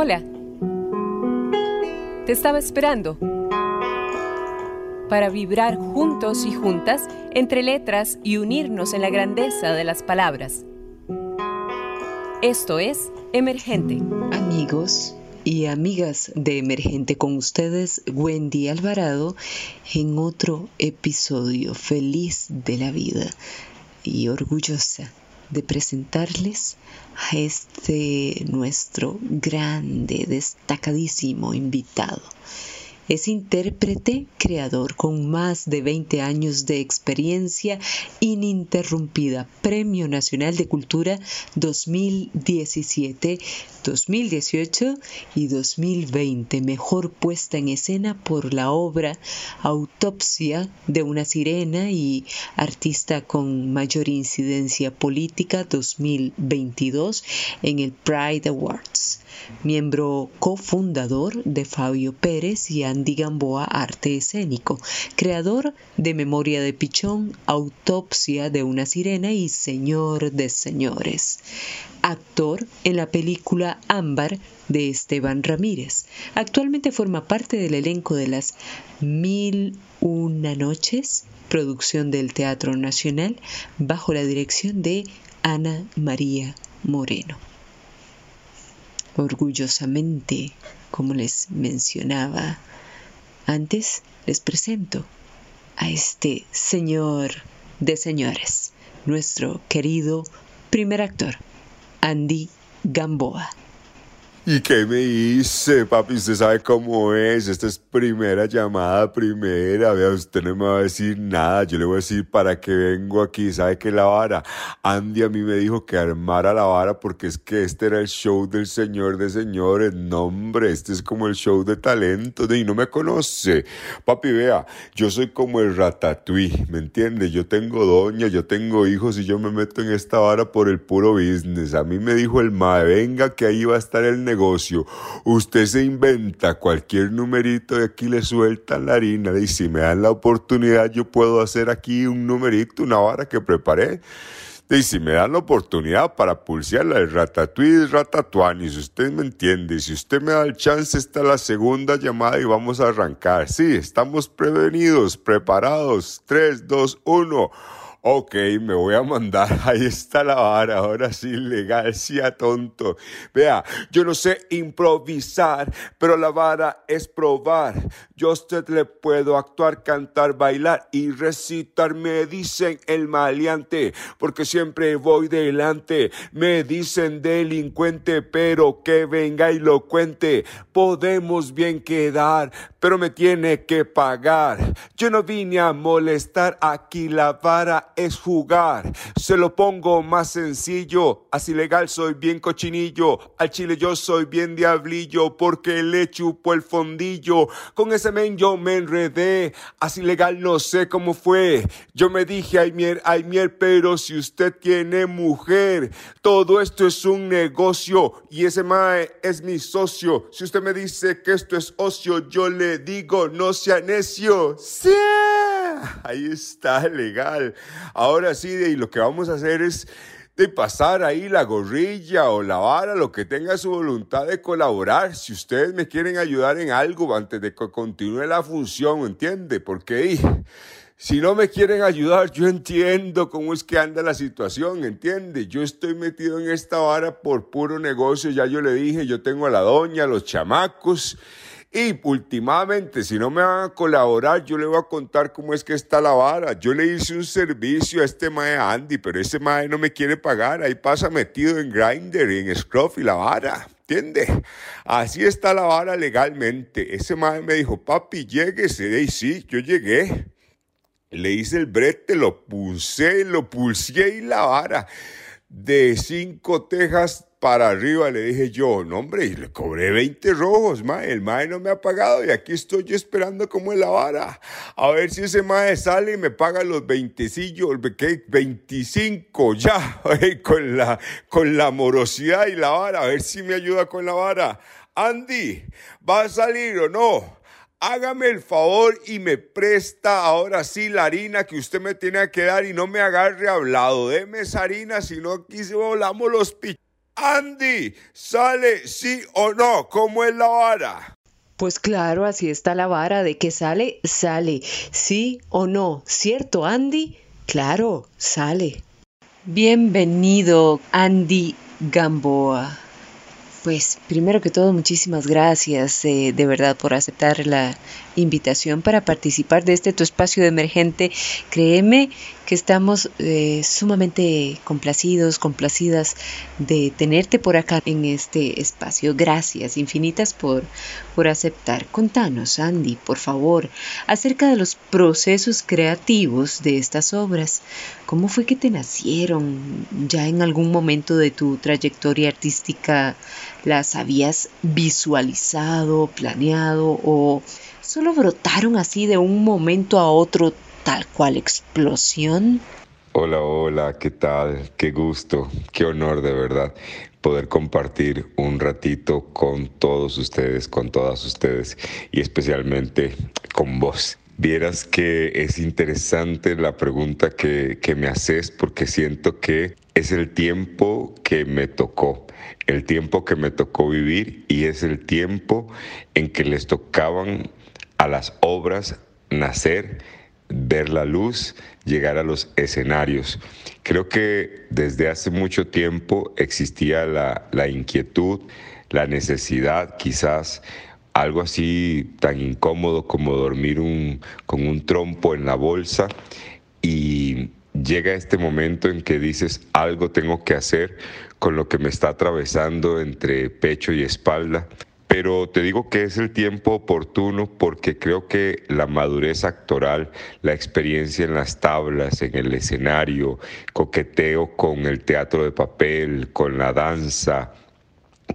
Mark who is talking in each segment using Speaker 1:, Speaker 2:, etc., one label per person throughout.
Speaker 1: Hola. Te estaba esperando. Para vibrar juntos y juntas entre letras y unirnos en la grandeza de las palabras. Esto es Emergente.
Speaker 2: Amigos y amigas de Emergente con ustedes, Wendy Alvarado, en otro episodio feliz de la vida y orgullosa de presentarles a este nuestro grande, destacadísimo invitado. Es intérprete, creador con más de 20 años de experiencia ininterrumpida. Premio Nacional de Cultura 2017, 2018 y 2020. Mejor puesta en escena por la obra Autopsia de una sirena y artista con mayor incidencia política 2022 en el Pride Awards miembro cofundador de Fabio Pérez y Andy Gamboa Arte Escénico, creador de Memoria de Pichón, Autopsia de una Sirena y Señor de Señores. Actor en la película Ámbar de Esteban Ramírez. Actualmente forma parte del elenco de las Mil Una Noches, producción del Teatro Nacional, bajo la dirección de Ana María Moreno orgullosamente, como les mencionaba antes, les presento a este señor de señores, nuestro querido primer actor, Andy Gamboa.
Speaker 3: ¿Y qué me dice, papi? Usted sabe cómo es. Esta es primera llamada, primera. Vea, usted no me va a decir nada. Yo le voy a decir para qué vengo aquí. ¿Sabe qué la vara? Andy a mí me dijo que armara la vara porque es que este era el show del señor de señores. No, hombre, este es como el show de talento. Y no me conoce. Papi, vea, yo soy como el ratatouille, ¿me entiende? Yo tengo doña, yo tengo hijos y yo me meto en esta vara por el puro business. A mí me dijo el mae, venga que ahí va a estar el negocio negocio. Usted se inventa cualquier numerito y aquí le suelta la harina. Y si me dan la oportunidad, yo puedo hacer aquí un numerito, una vara que preparé. Y si me dan la oportunidad para pulsearla el ratatouille ratatuani, si usted me entiende, si usted me da el chance, está la segunda llamada y vamos a arrancar. Sí, estamos prevenidos, preparados. 3, 2, 1. Ok, me voy a mandar. Ahí está la vara. Ahora sí, legal, sí a tonto. Vea, yo no sé improvisar, pero la vara es probar. Yo a usted le puedo actuar, cantar, bailar y recitar. Me dicen el maleante, porque siempre voy delante. Me dicen delincuente, pero que venga y lo cuente. Podemos bien quedar, pero me tiene que pagar. Yo no vine a molestar, aquí la vara es jugar. Se lo pongo más sencillo. Así legal soy bien cochinillo. Al chile yo soy bien diablillo porque le chupo el fondillo. Con ese men yo me enredé. Así legal no sé cómo fue. Yo me dije, ay mier, ay mier, pero si usted tiene mujer, todo esto es un negocio y ese mae es mi socio. Si usted me dice que esto es ocio, yo le digo, no sea necio. Sí. Ahí está, legal. Ahora sí, y lo que vamos a hacer es de pasar ahí la gorrilla o la vara, lo que tenga su voluntad de colaborar. Si ustedes me quieren ayudar en algo antes de que continúe la función, ¿entiende? Porque si no me quieren ayudar, yo entiendo cómo es que anda la situación, ¿entiende? Yo estoy metido en esta vara por puro negocio, ya yo le dije, yo tengo a la doña, a los chamacos. Y últimamente, si no me van a colaborar, yo le voy a contar cómo es que está la vara. Yo le hice un servicio a este mae Andy, pero ese mae no me quiere pagar. Ahí pasa metido en Grindr, en Scruff y la vara. ¿Entiende? Así está la vara legalmente. Ese mae me dijo, papi, lléguese. Y sí, yo llegué. Le hice el brete, lo puse, lo pulsé y la vara. De cinco tejas para arriba, le dije yo, no hombre, y le cobré 20 rojos, mae, el mae no me ha pagado y aquí estoy yo esperando como en la vara, a ver si ese mae sale y me paga los 20, 25 ya, con la, con la morosidad y la vara, a ver si me ayuda con la vara. Andy, ¿va a salir o no? Hágame el favor y me presta ahora sí la harina que usted me tiene que dar y no me agarre hablado. Deme esa harina, si no aquí volamos los pichos. Andy, ¿sale sí o no? ¿Cómo es la vara?
Speaker 2: Pues claro, así está la vara de que sale, sale, sí o no, ¿cierto, Andy? Claro, sale. Bienvenido, Andy Gamboa. Pues primero que todo, muchísimas gracias eh, de verdad por aceptar la invitación para participar de este tu espacio de emergente. Créeme que estamos eh, sumamente complacidos, complacidas de tenerte por acá en este espacio. Gracias infinitas por, por aceptar. Contanos, Andy, por favor, acerca de los procesos creativos de estas obras. ¿Cómo fue que te nacieron? ¿Ya en algún momento de tu trayectoria artística las habías visualizado, planeado o solo brotaron así de un momento a otro tal cual explosión?
Speaker 3: Hola, hola, ¿qué tal? Qué gusto, qué honor de verdad poder compartir un ratito con todos ustedes, con todas ustedes y especialmente con vos. Vieras que es interesante la pregunta que, que me haces porque siento que es el tiempo que me tocó, el tiempo que me tocó vivir y es el tiempo en que les tocaban a las obras nacer ver la luz, llegar a los escenarios. Creo que desde hace mucho tiempo existía la, inquietud, la necesidad, quizás algo así tan incómodo como dormir con un trompo en la bolsa y llega este momento en que dices algo tengo que hacer con lo que me está atravesando entre pecho y espalda pero te digo que es el tiempo oportuno porque creo que la madurez actoral, la experiencia en las tablas, en el escenario, coqueteo con el teatro de papel, con la danza,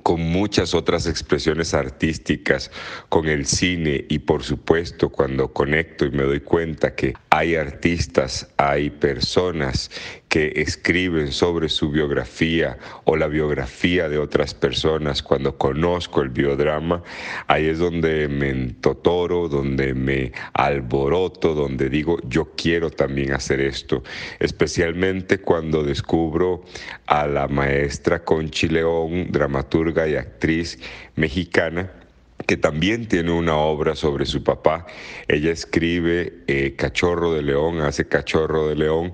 Speaker 3: con muchas otras expresiones artísticas, con el cine y por supuesto cuando conecto y me doy cuenta que hay artistas, hay personas que escriben sobre su biografía o la biografía de otras personas, cuando conozco el biodrama, ahí es donde me entotoro, donde me alboroto, donde digo, yo quiero también hacer esto, especialmente cuando descubro a la maestra Conchi León, dramaturga y actriz mexicana, que también tiene una obra sobre su papá. Ella escribe eh, Cachorro de León, hace Cachorro de León,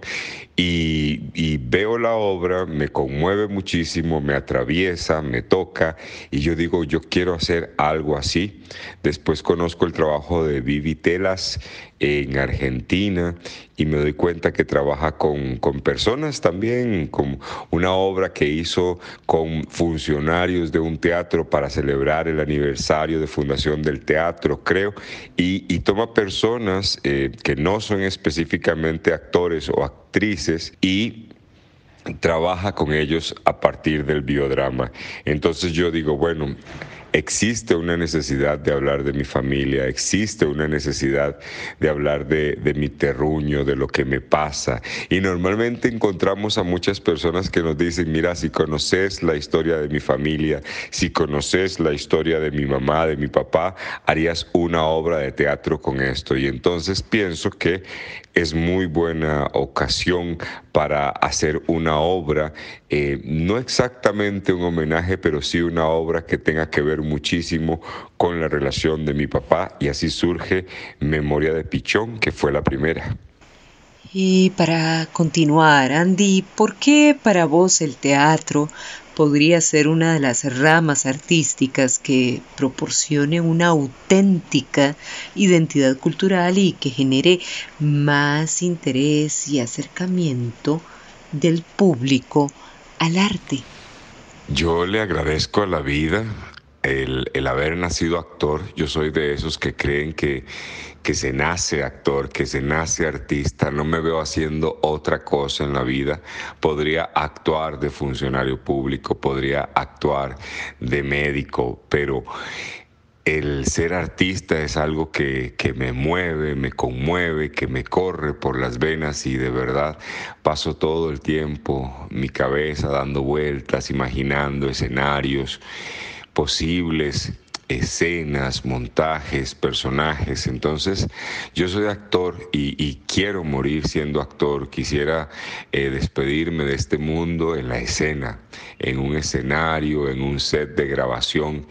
Speaker 3: y, veo la obra, me conmueve muchísimo, me atraviesa, me toca, y yo digo, yo quiero hacer algo así. Después conozco el trabajo de Vivi Telas en Argentina y me doy cuenta que trabaja con, con personas también, con una obra que hizo con funcionarios de un teatro para celebrar el aniversario de fundación del teatro, creo, y, y toma personas eh, que no son específicamente actores o actrices y trabaja con ellos a partir del biodrama. Entonces yo digo, bueno, existe una necesidad de hablar de mi familia, existe una necesidad de hablar de, mi terruño, de lo que me pasa. Y normalmente encontramos a muchas personas que nos dicen, mira, si conoces la historia de mi familia, si conoces la historia de mi mamá, de mi papá, harías una obra de teatro con esto. Y entonces pienso que es muy buena ocasión para hacer una obra, eh, no exactamente un homenaje, pero sí una obra que tenga que ver muchísimo con la relación de mi papá y así surge Memoria de Pichón, que fue la primera.
Speaker 2: Y para continuar, Andy, ¿por qué para vos el teatro podría ser una de las ramas artísticas que proporcione una auténtica identidad cultural y que genere más interés y acercamiento del público al arte.
Speaker 3: Yo le agradezco a la vida el, el haber nacido actor. Yo soy de esos que creen que que se nace actor, que se nace artista, no me veo haciendo otra cosa en la vida. Podría actuar de funcionario público, podría actuar de médico, pero el ser artista es algo que, que, me mueve, me conmueve, que me corre por las venas y de verdad paso todo el tiempo mi cabeza dando vueltas, imaginando escenarios posibles escenas, montajes, personajes. Entonces, yo soy actor y, quiero morir siendo actor. Quisiera eh, despedirme de este mundo en la escena, en un escenario, en un set de grabación.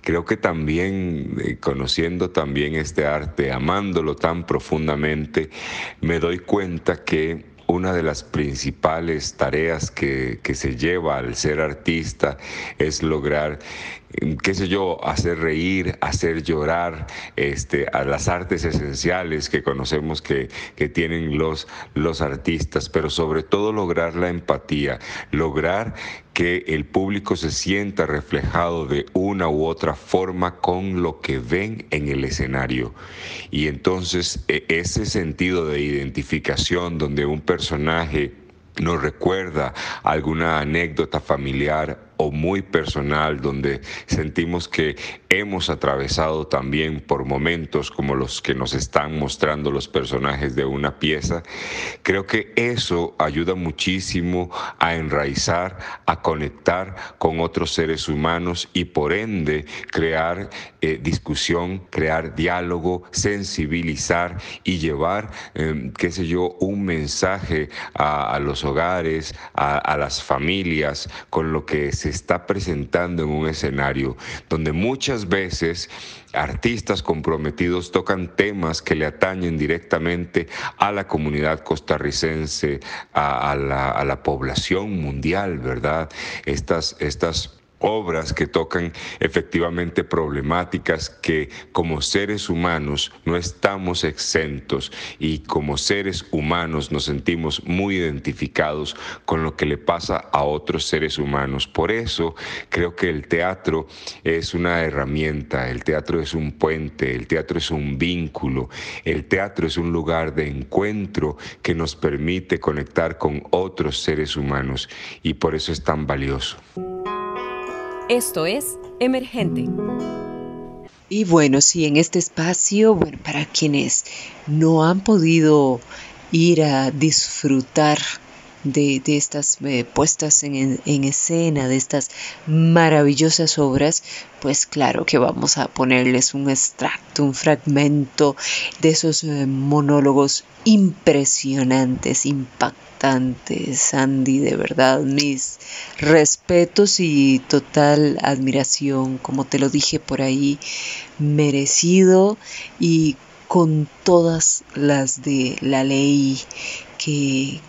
Speaker 3: Creo que también, eh, conociendo también este arte, amándolo tan profundamente, me doy cuenta que una de las principales tareas que, que, se lleva al ser artista es lograr qué sé yo, hacer reír, hacer llorar, este, a las artes esenciales que conocemos que, que tienen los, los artistas, pero sobre todo lograr la empatía, lograr que el público se sienta reflejado de una u otra forma con lo que ven en el escenario. Y entonces e, ese sentido de identificación donde un personaje nos recuerda alguna anécdota familiar o muy personal donde sentimos que hemos atravesado también por momentos como los que nos están mostrando los personajes de una pieza, creo que eso ayuda muchísimo a enraizar, a conectar con otros seres humanos y por ende crear eh, discusión, crear diálogo, sensibilizar y llevar, em, qué sé yo, un mensaje a, los hogares, a, a las familias con lo que se está presentando en un escenario donde muchas veces artistas comprometidos tocan temas que le atañen directamente a la comunidad costarricense, a, la, a la población mundial, ¿verdad? Estas, estas obras que tocan efectivamente problemáticas que como seres humanos no estamos exentos y como seres humanos nos sentimos muy identificados con lo que le pasa a otros seres humanos. Por eso creo que el teatro es una herramienta, el teatro es un puente, el teatro es un vínculo, el teatro es un lugar de encuentro que nos permite conectar con otros seres humanos y por eso es tan valioso.
Speaker 1: Esto es Emergente.
Speaker 2: Y bueno, sí, en este espacio, bueno, para quienes no han podido ir a disfrutar de, estas eh, puestas en, escena, de estas maravillosas obras, pues claro que vamos a ponerles un extracto, un fragmento de esos eh, monólogos impresionantes, impactantes, Andy, de verdad, mis respetos y total admiración, como te lo dije por ahí, merecido y con todas las de la ley que,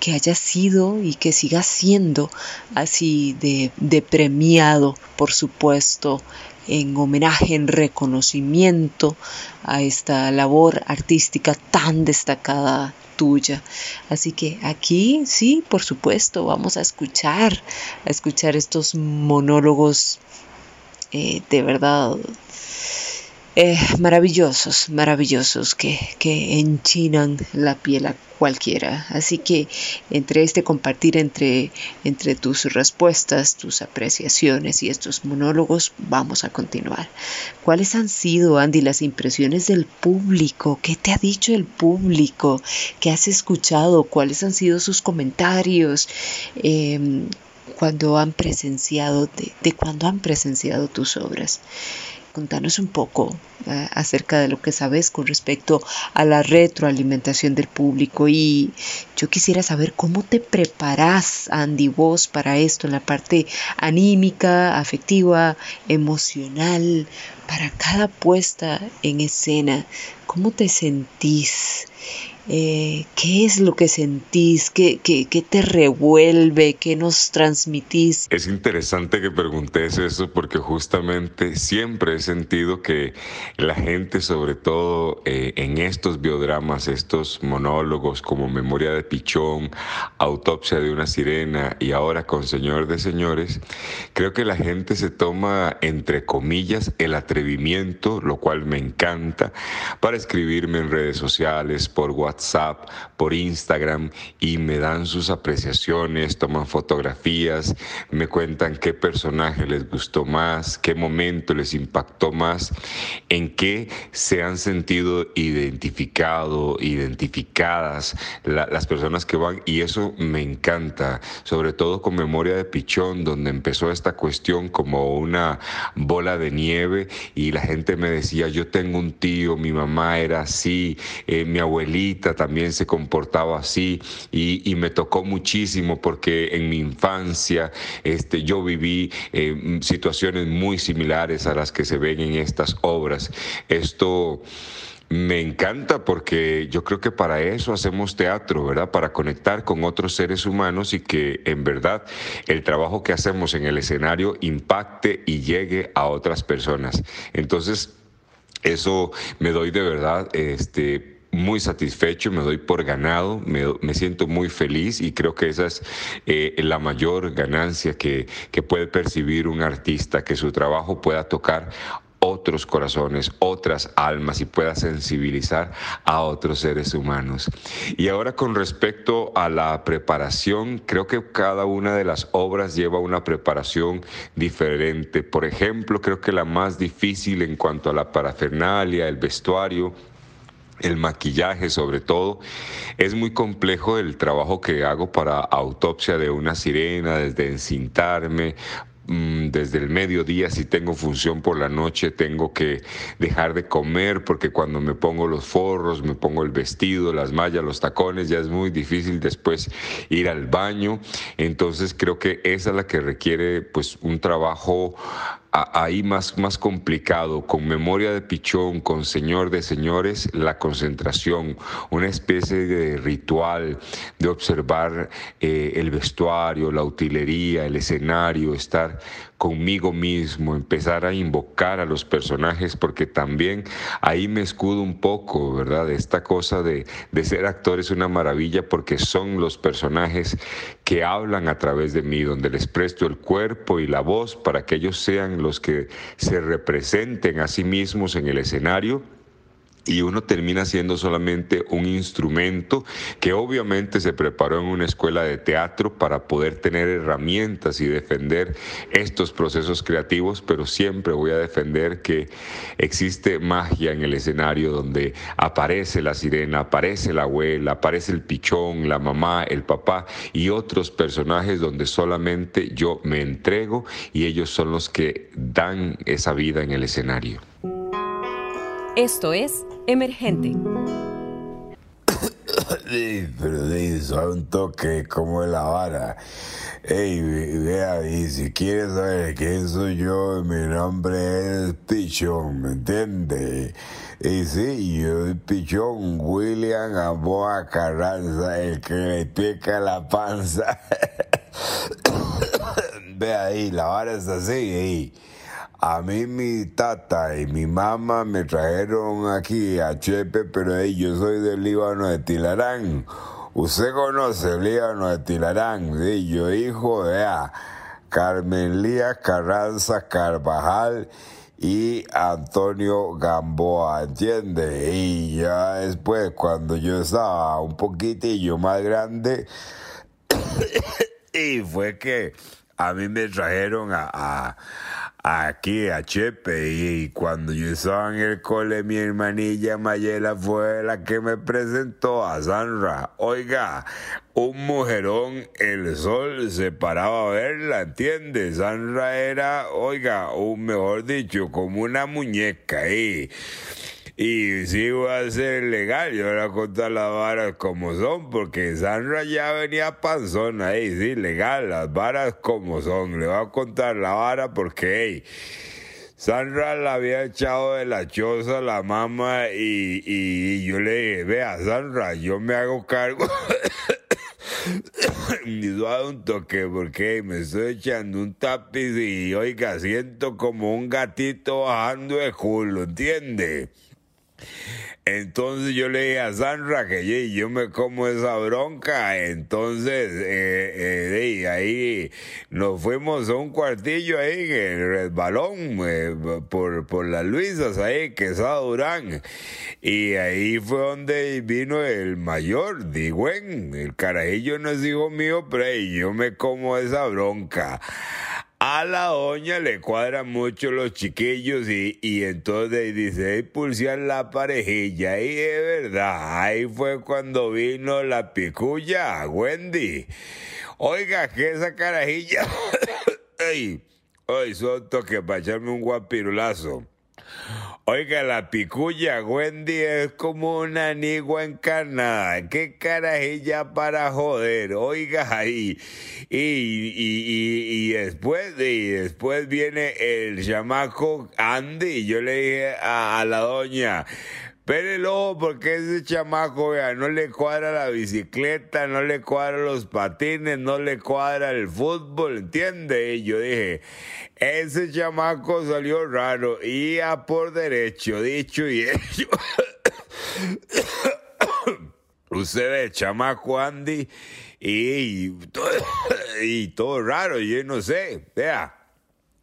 Speaker 2: que haya sido y que siga siendo así de, de premiado, por supuesto, en homenaje, en reconocimiento a esta labor artística tan destacada tuya. Así que aquí sí, por supuesto, vamos a escuchar, a escuchar estos monólogos eh, de verdad eh, maravillosos, maravillosos que, que enchinan la piel a cualquiera. Así que entre este compartir entre, entre tus respuestas, tus apreciaciones y estos monólogos, vamos a continuar. ¿Cuáles han sido, Andy, las impresiones del público? ¿Qué te ha dicho el público? ¿Qué has escuchado? ¿Cuáles han sido sus comentarios? Em, cuando han presenciado, de, de cuando han presenciado tus obras contanos un poco eh, acerca de lo que sabes con respecto a la retroalimentación del público y yo quisiera saber cómo te preparas, Andy, vos para esto, en la parte anímica, afectiva, emocional, para cada puesta en escena, ¿cómo te sentís? Eh, qué es lo que sentís, ¿Qué, qué, qué, te revuelve, qué nos transmitís.
Speaker 3: Es interesante que preguntes eso porque justamente siempre he sentido que la gente, sobre todo eh, en estos biodramas, estos monólogos como Memoria de Pichón, Autopsia de una Sirena y ahora con Señor de Señores, creo que la gente se toma, entre comillas, el atrevimiento lo cual me encanta, para escribirme en redes sociales, por WhatsApp, por Instagram y me dan sus apreciaciones, toman fotografías, me cuentan qué personaje les gustó más, qué momento les impactó más, en qué se han sentido identificado, identificadas las personas que van y eso me encanta, sobre todo con Memoria de Pichón, donde empezó esta cuestión como una bola de nieve y la gente me decía, yo tengo un tío, mi mamá era así, eh, mi abuelita también se comportaba así y, me tocó muchísimo porque en mi infancia este, yo viví eh, situaciones muy similares a las que se ven en estas obras. Esto me encanta porque yo creo que para eso hacemos teatro, ¿verdad? Para conectar con otros seres humanos y que en verdad el trabajo que hacemos en el escenario impacte y llegue a otras personas. Entonces, eso me doy de verdad, este muy satisfecho, me doy por ganado, me, siento muy feliz y creo que esa es eh, la mayor ganancia que, que puede percibir un artista, que su trabajo pueda tocar otros corazones, otras almas y pueda sensibilizar a otros seres humanos. Y ahora con respecto a la preparación, creo que cada una de las obras lleva una preparación diferente. Por ejemplo, creo que la más difícil en cuanto a la parafernalia, el vestuario, el maquillaje sobre todo. Es muy complejo el trabajo que hago para autopsia de una sirena, desde encintarme, Mm, desde el mediodía, si tengo función por la noche, tengo que dejar de comer porque cuando me pongo los forros, me pongo el vestido, las mallas, los tacones, ya es muy difícil después ir al baño. Entonces creo que esa es la que requiere pues un trabajo ahí más, más complicado, con memoria de pichón, con señor de señores, la concentración, una especie de ritual de observar eh, el vestuario, la utilería, el escenario, estar conmigo mismo, empezar a invocar a los personajes, porque también ahí me escudo un poco, ¿verdad? Esta cosa de, de ser actor es una maravilla porque son los personajes que hablan a través de mí, donde les presto el cuerpo y la voz para que ellos sean los que se representen a sí mismos en el escenario y uno termina siendo solamente un instrumento que obviamente se preparó en una escuela de teatro para poder tener herramientas y defender estos procesos creativos, pero siempre voy a defender que existe magia en el escenario donde aparece la sirena, aparece la abuela, aparece el pichón, la mamá, el papá y otros personajes donde solamente yo me entrego y ellos son los que dan esa vida en el escenario.
Speaker 1: Esto es Emergente.
Speaker 4: pero de un toque como la vara. Ey, vea, y si quieres saber quién soy yo, mi nombre es Pichón, ¿me entiende? Y sí, yo soy Pichón, William Aboa Carranza, el que le pica la panza. Ve ahí, la vara es así, ey. A mí mi tata y mi mamá me trajeron aquí a Chepe, pero yo soy del Líbano de Tilarán. Usted conoce el Líbano de Tilarán, yo hijo de a Carmen Lía Carranza Carvajal y Antonio Gamboa, ¿entiende? Y ya después, cuando yo estaba un poquitillo más grande, y fue que a mí me trajeron a aquí a Chepe y cuando yo estaba en el cole mi hermanilla Mayela fue la que me presentó a Sandra. Oiga, un mujerón, el sol se paraba a verla, ¿entiendes? Sandra era, oiga, un mejor dicho, como una muñeca ahí. Y si va a ser legal, yo voy a contar las varas como son, porque Sandra ya venía panzón ahí, sí, legal, las varas como son. Le voy a contar la vara porque, hey, Sandra la había echado de la choza la mamá y, y, yo le dije, vea, Sandra, yo me hago cargo. y a un toque porque me estoy echando un tapiz y oiga, siento como un gatito bajando de culo, ¿entiende? Entonces yo le dije a Sandra que yo me como esa bronca. Entonces eh, eh, ahí nos fuimos a un cuartillo ahí en el resbalón eh, por, por las Luisas ahí, Quesada Durán. Y ahí fue donde vino el mayor, Digüen. El carajillo no es hijo mío, pero yo me como esa bronca. A la doña le cuadran mucho los chiquillos y, y entonces dice, pulsear la parejilla. Y es verdad, ahí fue cuando vino la picuya, Wendy. Oiga, que esa carajilla... ay, ay, soto que para echarme un guapirulazo. Oiga, la picuya Wendy es como una anigua encarnada. Qué carajilla para joder. Oiga ahí. Y, y, y, después, y después viene el chamaco Andy. Yo le dije a, a la doña, Pérelo porque ese chamaco, vea, no le cuadra la bicicleta, no le cuadra los patines, no le cuadra el fútbol, ¿entiende? Y yo dije, ese chamaco salió raro, y a por derecho, dicho y hecho. Usted ve, chamaco Andy, y, y todo raro, yo no sé, vea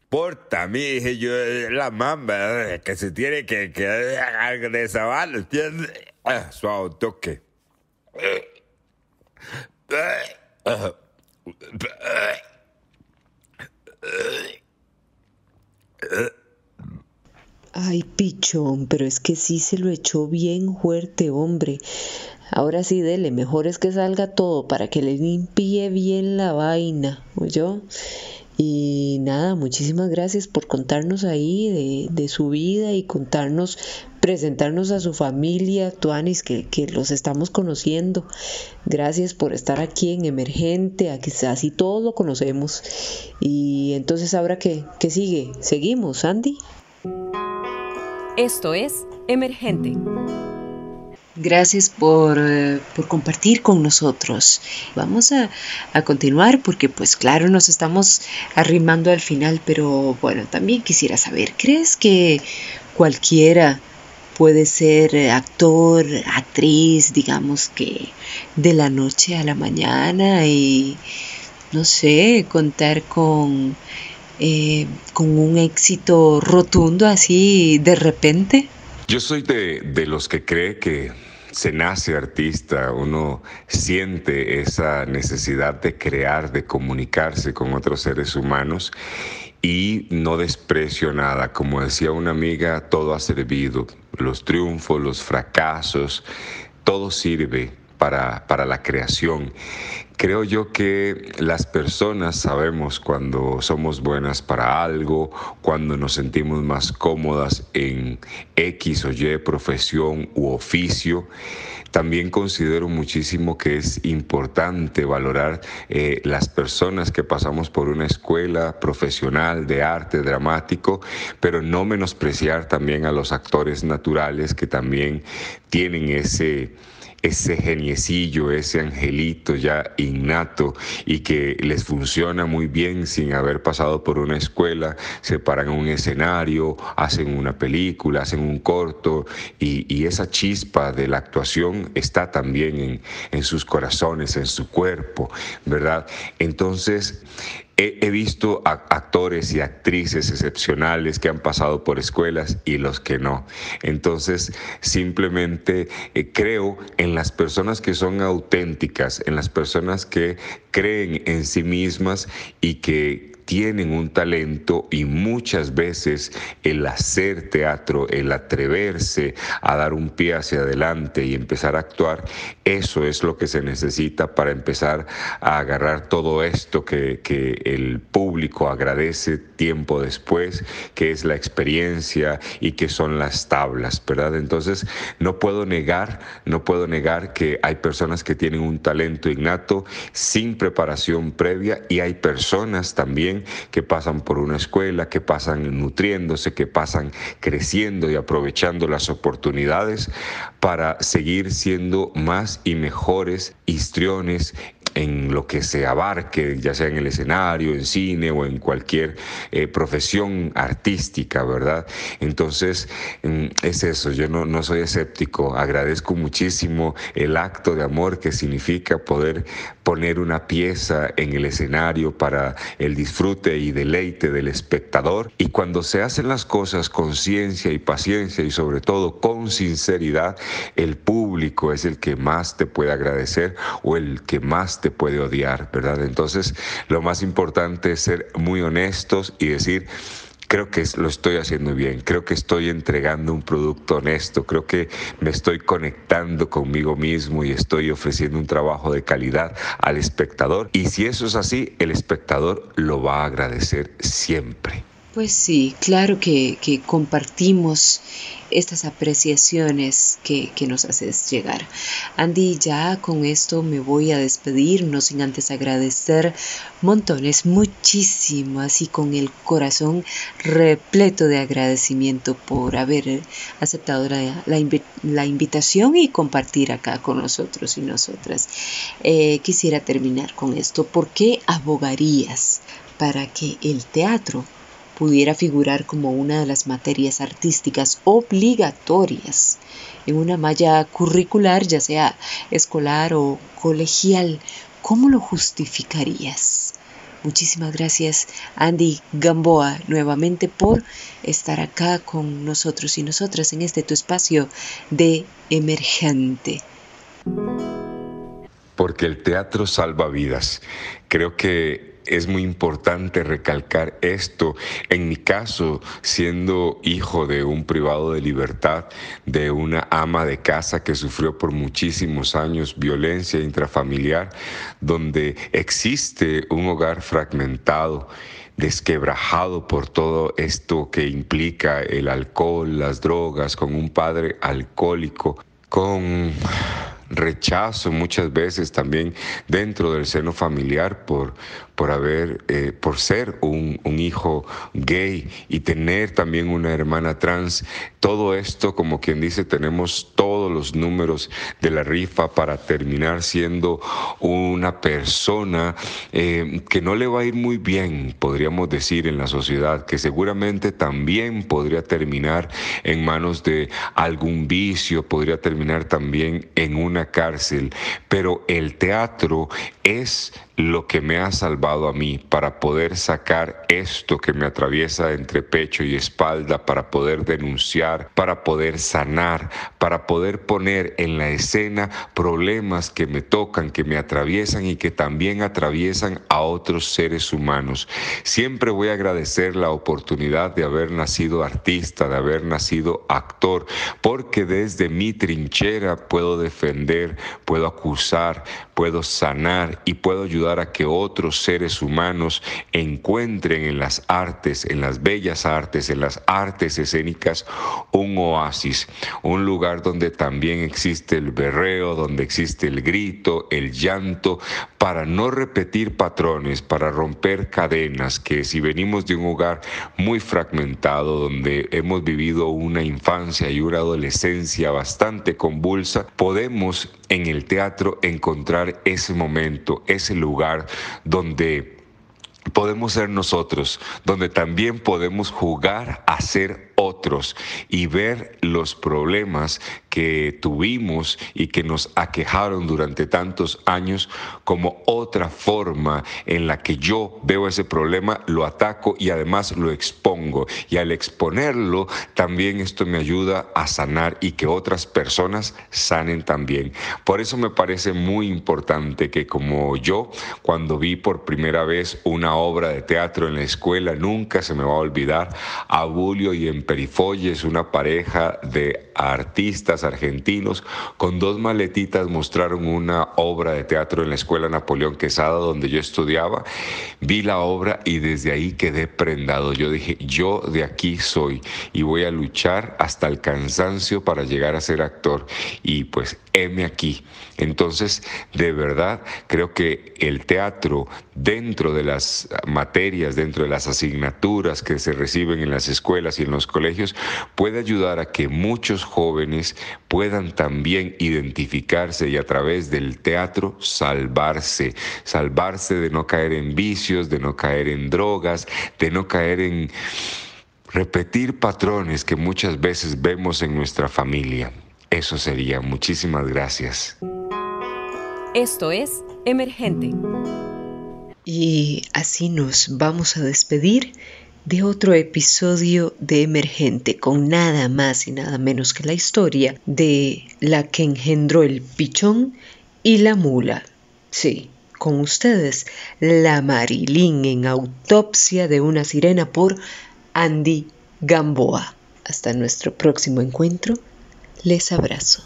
Speaker 4: importa mí, dije yo, la mamba que se tiene que, que regresar, ¿entiendes? Ah, suave toque.
Speaker 2: Ay, pichón, pero es que sí se lo echó bien fuerte, hombre. Ahora sí, dele, mejor es que salga todo para que le limpie bien la vaina, ¿oyó? Y nada, muchísimas gracias por contarnos ahí de, su vida y contarnos, presentarnos a su familia, Tuanis, que, que los estamos conociendo. Gracias por estar aquí en Emergente, aquí, así todos lo conocemos. Y entonces ahora que, que sigue, seguimos, Andy.
Speaker 1: Esto es Emergente.
Speaker 2: Gracias por, eh, por, compartir con nosotros. Vamos a, a, continuar porque pues claro nos estamos arrimando al final, pero bueno, también quisiera saber, ¿crees que cualquiera puede ser actor, actriz, digamos que de la noche a la mañana y no sé, contar con, eh, con un éxito rotundo así de repente?
Speaker 3: Yo soy de, de los que cree que se nace artista, uno siente esa necesidad de crear, de comunicarse con otros seres humanos y no desprecio nada. Como decía una amiga, todo ha servido, los triunfos, los fracasos, todo sirve para, para la creación. Creo yo que las personas sabemos cuando somos buenas para algo, cuando nos sentimos más cómodas en X o Y profesión u oficio. También considero muchísimo que es importante valorar eh, las personas que pasamos por una escuela profesional de arte dramático, pero no menospreciar también a los actores naturales que también tienen ese ese geniecillo, ese angelito ya innato y que les funciona muy bien sin haber pasado por una escuela, se paran en un escenario, hacen una película, hacen un corto y, esa chispa de la actuación está también en, en sus corazones, en su cuerpo, ¿verdad? Entonces, He, visto actores y actrices excepcionales que han pasado por escuelas y los que no. Entonces, simplemente eh, creo en las personas que son auténticas, en las personas que creen en sí mismas y que tienen un talento y muchas veces el hacer teatro, el atreverse a dar un pie hacia adelante y empezar a actuar, eso es lo que se necesita para empezar a agarrar todo esto que, que el público agradece tiempo después, que es la experiencia y que son las tablas, ¿verdad? Entonces, no puedo negar, no puedo negar que hay personas que tienen un talento innato sin preparación previa y hay personas también que pasan por una escuela, que pasan nutriéndose, que pasan creciendo y aprovechando las oportunidades para seguir siendo más y mejores histriones en lo que se abarque, ya sea en el escenario, en cine o en cualquier eh, profesión artística, ¿verdad? Entonces, mm, es eso, yo no, no soy escéptico, agradezco muchísimo el acto de amor que significa poder poner una pieza en el escenario para el disfrute y deleite del espectador. Y cuando se hacen las cosas con ciencia y paciencia y sobre todo con sinceridad, el público es el que más te puede agradecer o el que más te puede odiar, ¿verdad? Entonces, lo más importante es ser muy honestos y decir, creo que lo estoy haciendo bien, creo que estoy entregando un producto honesto, creo que me estoy conectando conmigo mismo y estoy ofreciendo un trabajo de calidad al espectador. Y si eso es así, el espectador lo va a agradecer siempre.
Speaker 2: Pues sí, claro que, compartimos estas apreciaciones que, nos haces llegar. Andy, ya con esto me voy a despedir, no sin antes agradecer montones, muchísimo, así con el corazón repleto de agradecimiento por haber aceptado la, invitación y compartir acá con nosotros y nosotras. Eh, quisiera terminar con esto. ¿Por qué abogarías para que el teatro pudiera figurar como una de las materias artísticas obligatorias en una malla curricular, ya sea escolar o colegial. ¿Cómo lo justificarías? Muchísimas gracias Andy Gamboa nuevamente por estar acá con nosotros y nosotras en este tu espacio de emergente.
Speaker 3: Porque el teatro salva vidas. Creo que es muy importante recalcar esto. En mi caso, siendo hijo de un privado de libertad, de una ama de casa que sufrió por muchísimos años violencia intrafamiliar, donde existe un hogar fragmentado desquebrajado por todo esto que implica el alcohol, las drogas, con un padre alcohólico, con rechazo muchas veces también dentro del seno familiar por, por haber, eh, por ser un, un, hijo gay y tener también una hermana trans. Todo esto, como quien dice, tenemos todos los números de la rifa para terminar siendo una persona eh, que no le va a ir muy bien, podríamos decir, en la sociedad, que seguramente también podría terminar en manos de algún vicio, podría terminar también en una cárcel. Pero el teatro es lo que me ha salvado a mí para poder sacar esto que me atraviesa entre pecho y espalda, para poder denunciar, para poder sanar, para poder poner en la escena problemas que me tocan, que me atraviesan y que también atraviesan a otros seres humanos. Siempre voy a agradecer la oportunidad de haber nacido artista, de haber nacido actor, porque desde mi trinchera puedo defender, puedo acusar, puedo sanar y puedo ayudar a que otros seres humanos encuentren en las artes, en las bellas artes, en las artes escénicas, un oasis, un lugar donde también existe el berreo, donde existe el grito, el llanto, para no repetir patrones, para romper cadenas, que si venimos de un hogar muy fragmentado, donde hemos vivido una infancia y una adolescencia bastante convulsa, podemos en el teatro encontrar ese momento, ese lugar donde podemos ser nosotros, donde también podemos jugar a ser otros y ver los problemas que tuvimos y que nos aquejaron durante tantos años como otra forma en la que yo veo ese problema, lo ataco y además lo expongo. Y al exponerlo, también esto me ayuda a sanar y que otras personas sanen también. Por eso me parece muy importante que como yo, cuando vi por primera vez una obra de teatro en la escuela, nunca se me va a olvidar a Bulio y en Perifolles, una pareja de artistas argentinos con dos maletitas mostraron una obra de teatro en la Escuela Napoleón Quesada donde yo estudiaba. Vi la obra y desde ahí quedé prendado. Yo dije, yo de aquí soy y voy a luchar hasta el cansancio para llegar a ser actor. Y pues
Speaker 5: heme aquí. Entonces, de verdad, creo que el teatro dentro de las materias, dentro de las asignaturas que se reciben en las escuelas y en los colegios, puede ayudar a que muchos jóvenes puedan también identificarse y a través del teatro salvarse, salvarse de no caer en vicios, de no caer en drogas, de no caer en repetir patrones que muchas veces vemos en nuestra familia. Eso sería. Muchísimas gracias.
Speaker 1: Esto es Emergente.
Speaker 2: Y así nos vamos a despedir de otro episodio de Emergente con nada más y nada menos que la historia de la que engendró el pichón y la mula. Sí, con ustedes, la Marilyn en autopsia de una sirena por Andy Gamboa. Hasta nuestro próximo encuentro. Les abrazo.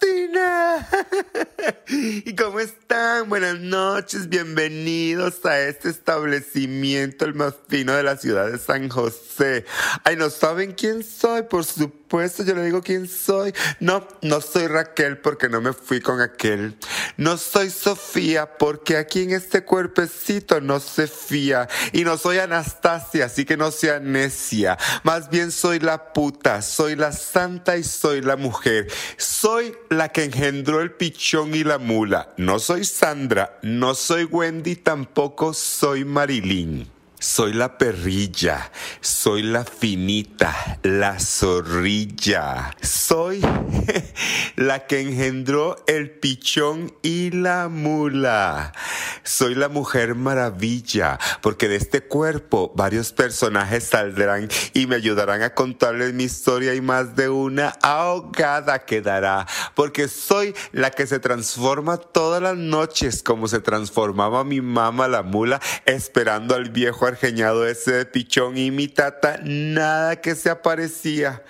Speaker 3: ¿Y cómo están? Buenas noches, bienvenidos a este establecimiento, el más fino de la ciudad de San José. Ay, ¿no saben quién soy? Por supuesto, yo le digo quién soy. No, no soy Raquel porque no me fui con aquel. No soy Sofía porque aquí en este cuerpecito no se fía. Y no soy Anastasia, así que no sea necia. Más bien soy la puta, soy la santa y soy la mujer. Soy la que engendró el pichón y la mula. No soy Sandra, no soy Wendy, tampoco soy Marilyn. Soy la perrilla, soy la finita, la zorrilla. Soy la que engendró el pichón y la mula. Soy la mujer maravilla, porque de este cuerpo varios personajes saldrán y me ayudarán a contarles mi historia y más de una ahogada quedará, porque soy la que se transforma todas las noches como se transformaba mi mamá la mula esperando al viejo argeñado ese de pichón y mi tata, nada que se aparecía.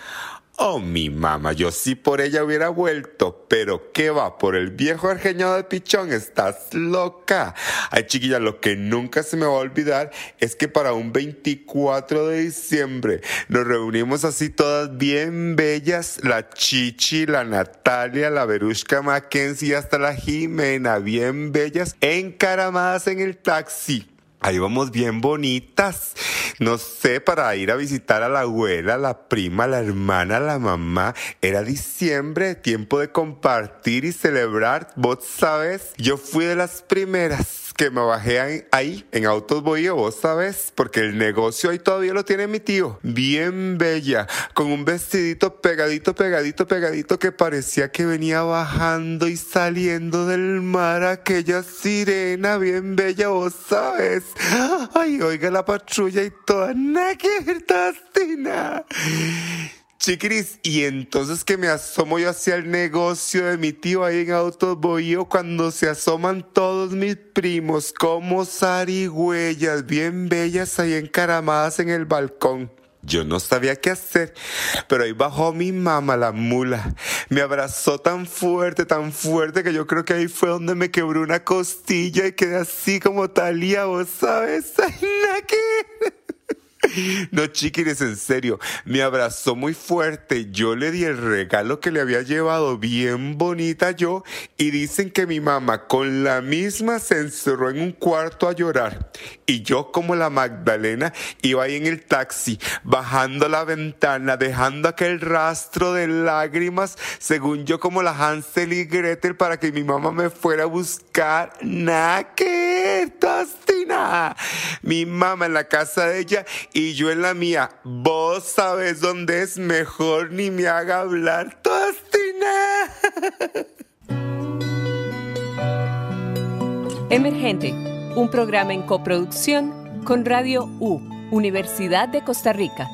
Speaker 3: Oh, mi mamá, yo sí por ella hubiera vuelto, pero ¿qué va? Por el viejo argeñado de pichón, estás loca. Ay, chiquilla, lo que nunca se me va a olvidar es que para un 24 de diciembre nos reunimos así todas bien bellas, la Chichi, la Natalia, la Berushka Mackenzie y hasta la Jimena, bien bellas, encaramadas en el taxi. Ahí vamos bien bonitas. No sé, para ir a visitar a la abuela, la prima, la hermana, la mamá. Era diciembre, tiempo de compartir y celebrar. Vos sabes, yo fui de las primeras que me bajé ahí en Autos vos sabes, porque el negocio ahí todavía lo tiene mi tío. Bien bella, con un vestidito pegadito, pegadito, pegadito que parecía que venía bajando y saliendo del mar aquella sirena bien bella, vos sabes. Ay, oiga la patrulla y toda naquertastina. Chiquiris, y entonces que me asomo yo hacia el negocio de mi tío ahí en Autos cuando se asoman todos mis primos como zarigüeyas bien bellas ahí encaramadas en el balcón. Yo no sabía qué hacer, pero ahí bajó mi mamá, la mula. Me abrazó tan fuerte, tan fuerte, que yo creo que ahí fue donde me quebró una costilla y quedé así como talía, vos sabes. ¿Qué? No, chiquines, en serio, me abrazó muy fuerte. Yo le di el regalo que le había llevado bien bonita yo y dicen que mi mamá con la misma se encerró en un cuarto a llorar. Y yo como la Magdalena iba ahí en el taxi, bajando la ventana, dejando aquel rastro de lágrimas, según yo como la Hansel y Gretel para que mi mamá me fuera a buscar. ¡Na que tostina! Mi mamá en la casa de ella y yo en la mía. Vos sabes dónde es mejor ni me haga hablar, tostina.
Speaker 1: Emergente, un programa en coproducción con Radio U, Universidad de Costa Rica.